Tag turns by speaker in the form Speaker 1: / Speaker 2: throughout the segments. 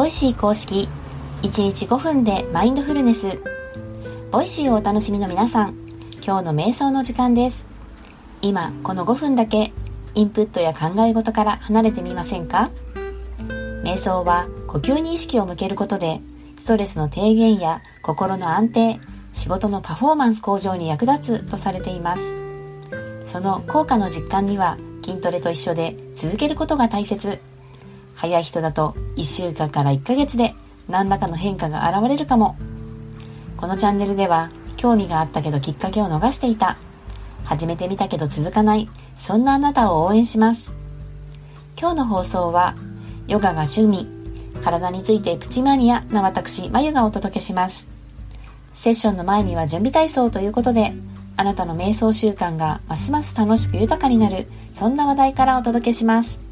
Speaker 1: Voicy公式1日5分でマインドフルネス。ボイシーをお楽しみの皆さん今日の瞑想の時間です。今この5分だけインプットや考え事から離れてみませんか？瞑想は呼吸に意識を向けることでストレスの低減や心の安定仕事のパフォーマンス向上に役立つとされています。その効果の実感には筋トレと一緒で続けることが大切。早い人だと1週間から1ヶ月で何らかの変化が現れるかも。このチャンネルでは興味があったけどきっかけを逃していた。始めてみたけど続かない。そんなあなたを応援します。今日の放送はヨガが趣味。体についてプチマニアな私まゆがお届けします。セッションの前には準備体操ということであなたの瞑想習慣がますます楽しく豊かになる。そんな話題からお届けします。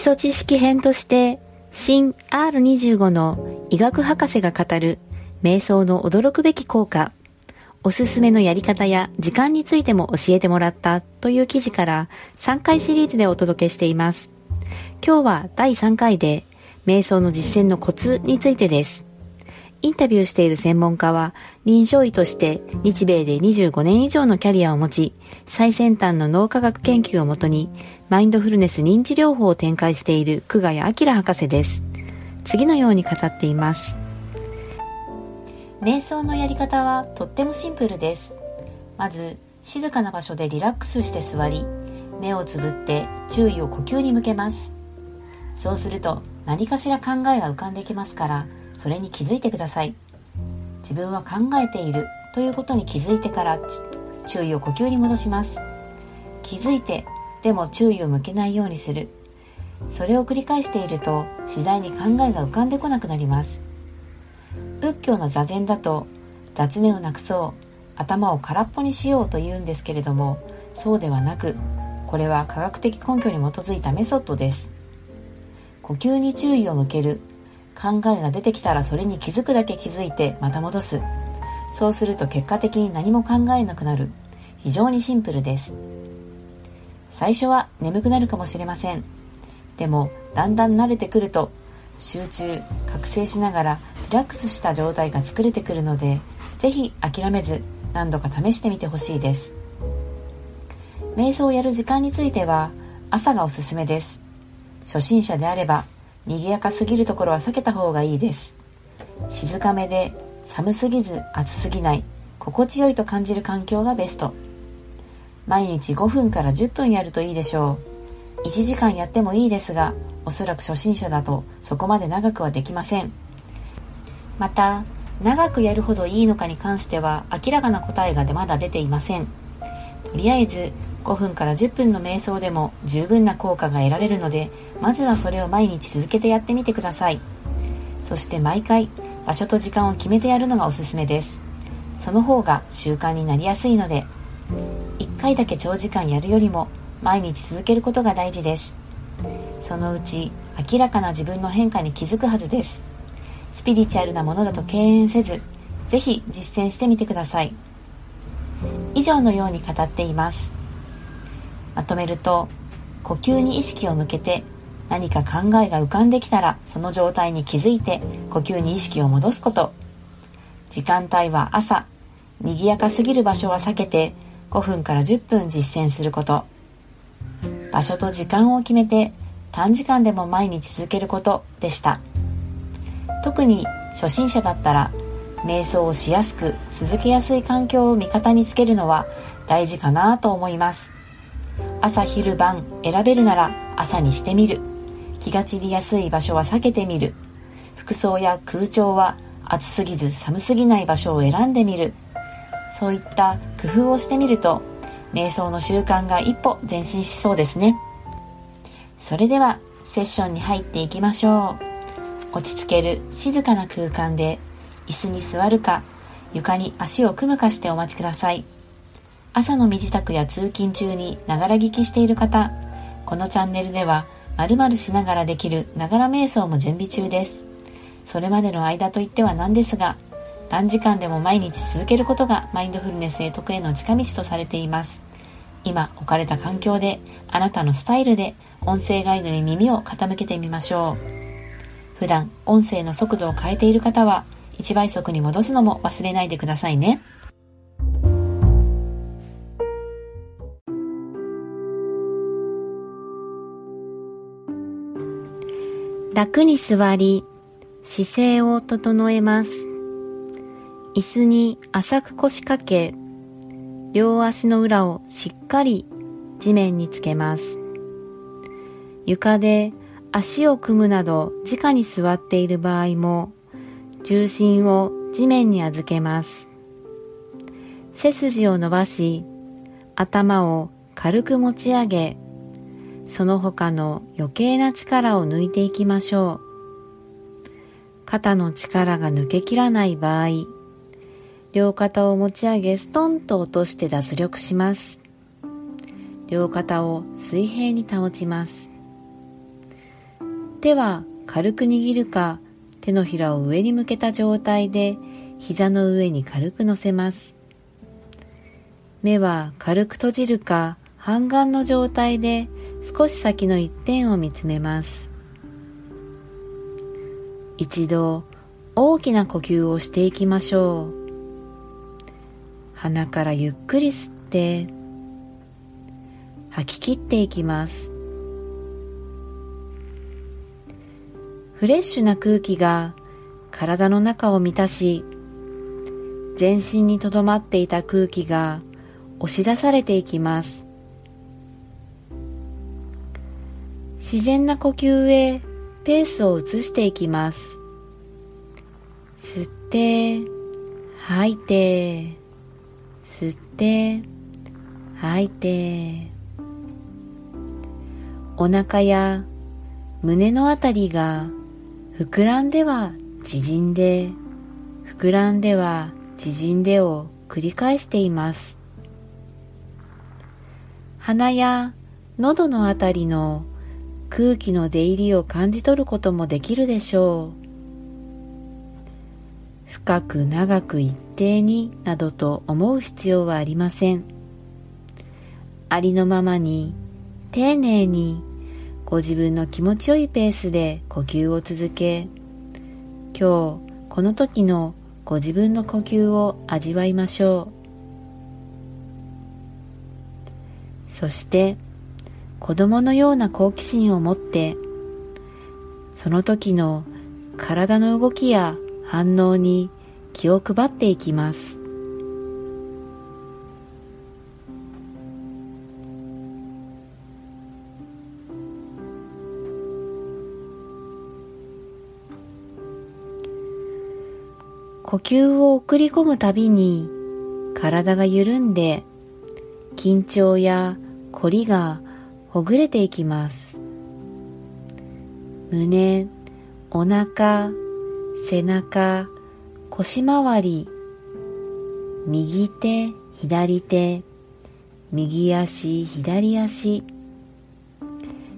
Speaker 1: 基礎知識編として新 R25 の医学博士が語る瞑想の驚くべき効果おすすめのやり方や時間についても教えてもらったという記事から3回シリーズでお届けしています。今日は第3回で瞑想の実践のコツについてです。インタビューしている専門家は臨床医として日米で25年以上のキャリアを持ち最先端の脳科学研究をもとにマインドフルネス認知療法を展開している久我谷明博士です。次のように語っています。瞑想のやり方はとってもシンプルですまず静かな場所でリラックスして座り目をつぶって注意を呼吸に向けますそうすると何かしら考えが浮かんできますからそれに気づいてください。自分は考えているということに気づいてから注意を呼吸に戻します。気づいてでも注意を向けないようにする。それを繰り返していると次第に考えが浮かんでこなくなります。仏教の座禅だと雑念をなくそう頭を空っぽにしようと言うんですけれどもそうではなくこれは科学的根拠に基づいたメソッドです。呼吸に注意を向ける考えが出てきたらそれに気づくだけ気づいてまた戻す。そうすると結果的に何も考えなくなる。非常にシンプルです。最初は眠くなるかもしれません。でもだんだん慣れてくると集中覚醒しながらリラックスした状態が作れてくるので是非諦めず何度か試してみてほしいです。瞑想をやる時間については朝がおすすめです。初心者であれば賑やかすぎるところは避けた方がいいです。静かめで寒すぎず暑すぎない。心地よいと感じる環境がベスト。毎日5分から10分やるといいでしょう。1時間やってもいいですがおそらく初心者だとそこまで長くはできません。また長くやるほどいいのかに関しては明らかな答えがまだ出ていません。とりあえず5分から10分の瞑想でも十分な効果が得られるのでまずはそれを毎日続けてやってみてください。そして毎回場所と時間を決めてやるのがおすすめです。その方が習慣になりやすいので1回だけ長時間やるよりも毎日続けることが大事です。そのうち明らかな自分の変化に気づくはずです。スピリチュアルなものだと敬遠せずぜひ実践してみてください。以上のように語っています。まとめると呼吸に意識を向けて何か考えが浮かんできたらその状態に気づいて呼吸に意識を戻すこと。時間帯は朝。賑やかすぎる場所は避けて5分から10分実践すること。場所と時間を決めて短時間でも毎日続けることでした。特に初心者だったら瞑想をしやすく続けやすい環境を味方につけるのは大事かなと思います。朝昼晩選べるなら朝にしてみる。気が散りやすい場所は避けてみる。服装や空調は暑すぎず寒すぎない場所を選んでみる。そういった工夫をしてみると瞑想の習慣が一歩前進しそうですね。それではセッションに入っていきましょう。落ち着ける静かな空間で椅子に座るか床に足を組むかしてお待ちください。朝の身支度や通勤中にながら聞きしている方このチャンネルでは〇〇しながらできるながら瞑想も準備中です。それまでの間といってはなんですが短時間でも毎日続けることがマインドフルネスへ得への近道とされています。今置かれた環境であなたのスタイルで音声ガイドに耳を傾けてみましょう。普段音声の速度を変えている方は1倍速に戻すのも忘れないでくださいね。楽に座り姿勢を整えます。椅子に浅く腰掛け両足の裏をしっかり地面につけます。床で足を組むなど直に座っている場合も重心を地面に預けます。背筋を伸ばし頭を軽く持ち上げその他の余計な力を抜いていきましょう。肩の力が抜けきらない場合両肩を持ち上げストンと落として脱力します。両肩を水平に保ちます。手は軽く握るか手のひらを上に向けた状態で膝の上に軽く乗せます。目は軽く閉じるか半眼の状態で少し先の一点を見つめます。一度大きな呼吸をしていきましょう。鼻からゆっくり吸って吐き切っていきます。フレッシュな空気が体の中を満たし全身にとどまっていた空気が押し出されていきます。自然な呼吸へペースを移していきます。吸って吐いて吸って吐いて。お腹や胸のあたりが膨らんでは縮んで膨らんでは縮んでを繰り返しています。鼻や喉のあたりの空気の出入りを感じ取ることもできるでしょう。深く長く一定になどと思う必要はありません。ありのままに丁寧にご自分の気持ちよいペースで呼吸を続け今日この時のご自分の呼吸を味わいましょう。そして子供のような好奇心を持ってその時の体の動きや反応に気を配っていきます。呼吸を送り込むたびに体が緩んで緊張や凝りがほぐれていきます。胸お腹背中腰回り。右手左手。右足左足。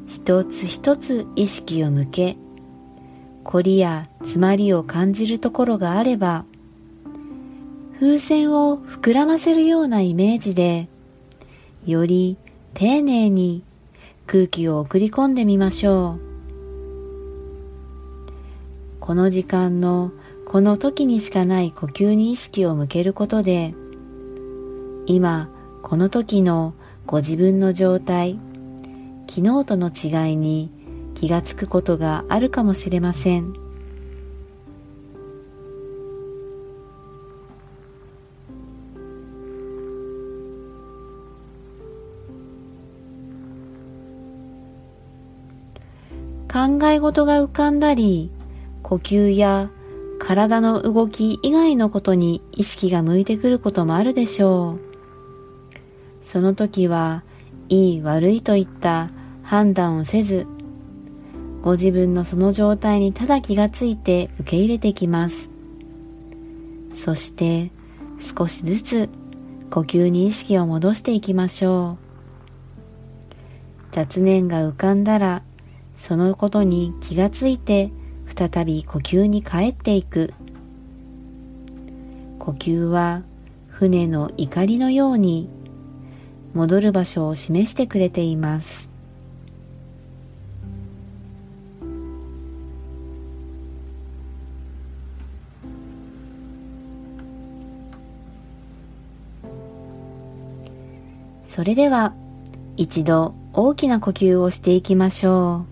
Speaker 1: 一つ一つ意識を向け。凝りや詰まりを感じるところがあれば風船を膨らませるようなイメージでより丁寧に空気を送り込んでみましょう。この時間のこの時にしかない呼吸に意識を向けることで今この時のご自分の状態昨日との違いに気がつくことがあるかもしれません。考え事が浮かんだり呼吸や体の動き以外のことに意識が向いてくることもあるでしょう。その時はいい悪いといった判断をせずご自分のその状態にただ気がついて受け入れてきます。そして少しずつ呼吸に意識を戻していきましょう。雑念が浮かんだらそのことに気がついて再び呼吸に帰っていく。呼吸は船の怒りのように戻る場所を示してくれています。それでは一度大きな呼吸をしていきましょう。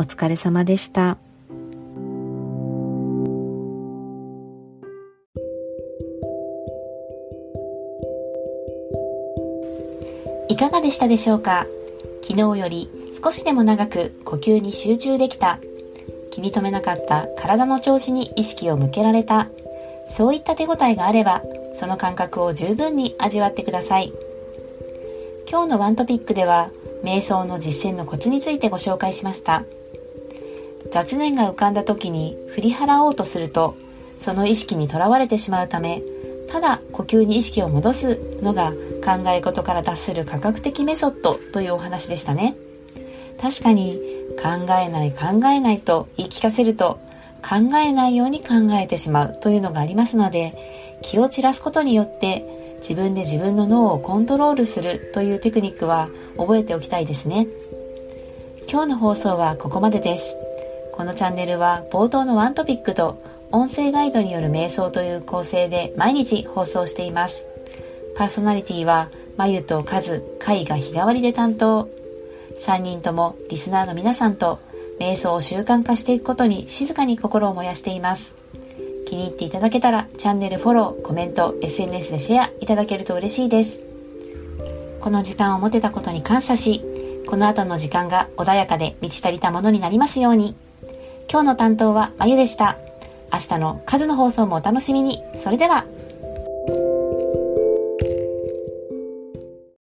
Speaker 1: お疲れ様でした。いかがでしたでしょうか？昨日より少しでも長く呼吸に集中できた。気に留めなかった体の調子に意識を向けられた。そういった手応えがあればその感覚を十分に味わってください。今日のワントピックでは瞑想の実践のコツについてご紹介しました。雑念が浮かんだ時に振り払おうとするとその意識にとらわれてしまうためただ呼吸に意識を戻すのが考え事から脱する科学的メソッドというお話でしたね。確かに考えない考えないと言い聞かせると考えないように考えてしまうというのがありますので気を散らすことによって自分で自分の脳をコントロールするというテクニックは覚えておきたいですね。今日の放送はここまでです。このチャンネルは冒頭のワントピックと音声ガイドによる瞑想という構成で毎日放送しています。パーソナリティはまゆとカズ、カイが日替わりで担当。3人ともリスナーの皆さんと瞑想を習慣化していくことに静かに心を燃やしています。気に入っていただけたらチャンネルフォロー、コメント、SNS でシェアいただけると嬉しいです。この時間を持てたことに感謝し、この後の時間が穏やかで満ち足りたものになりますように。今日の担当はまゆでした。明日の数の放送もお楽しみに。それでは。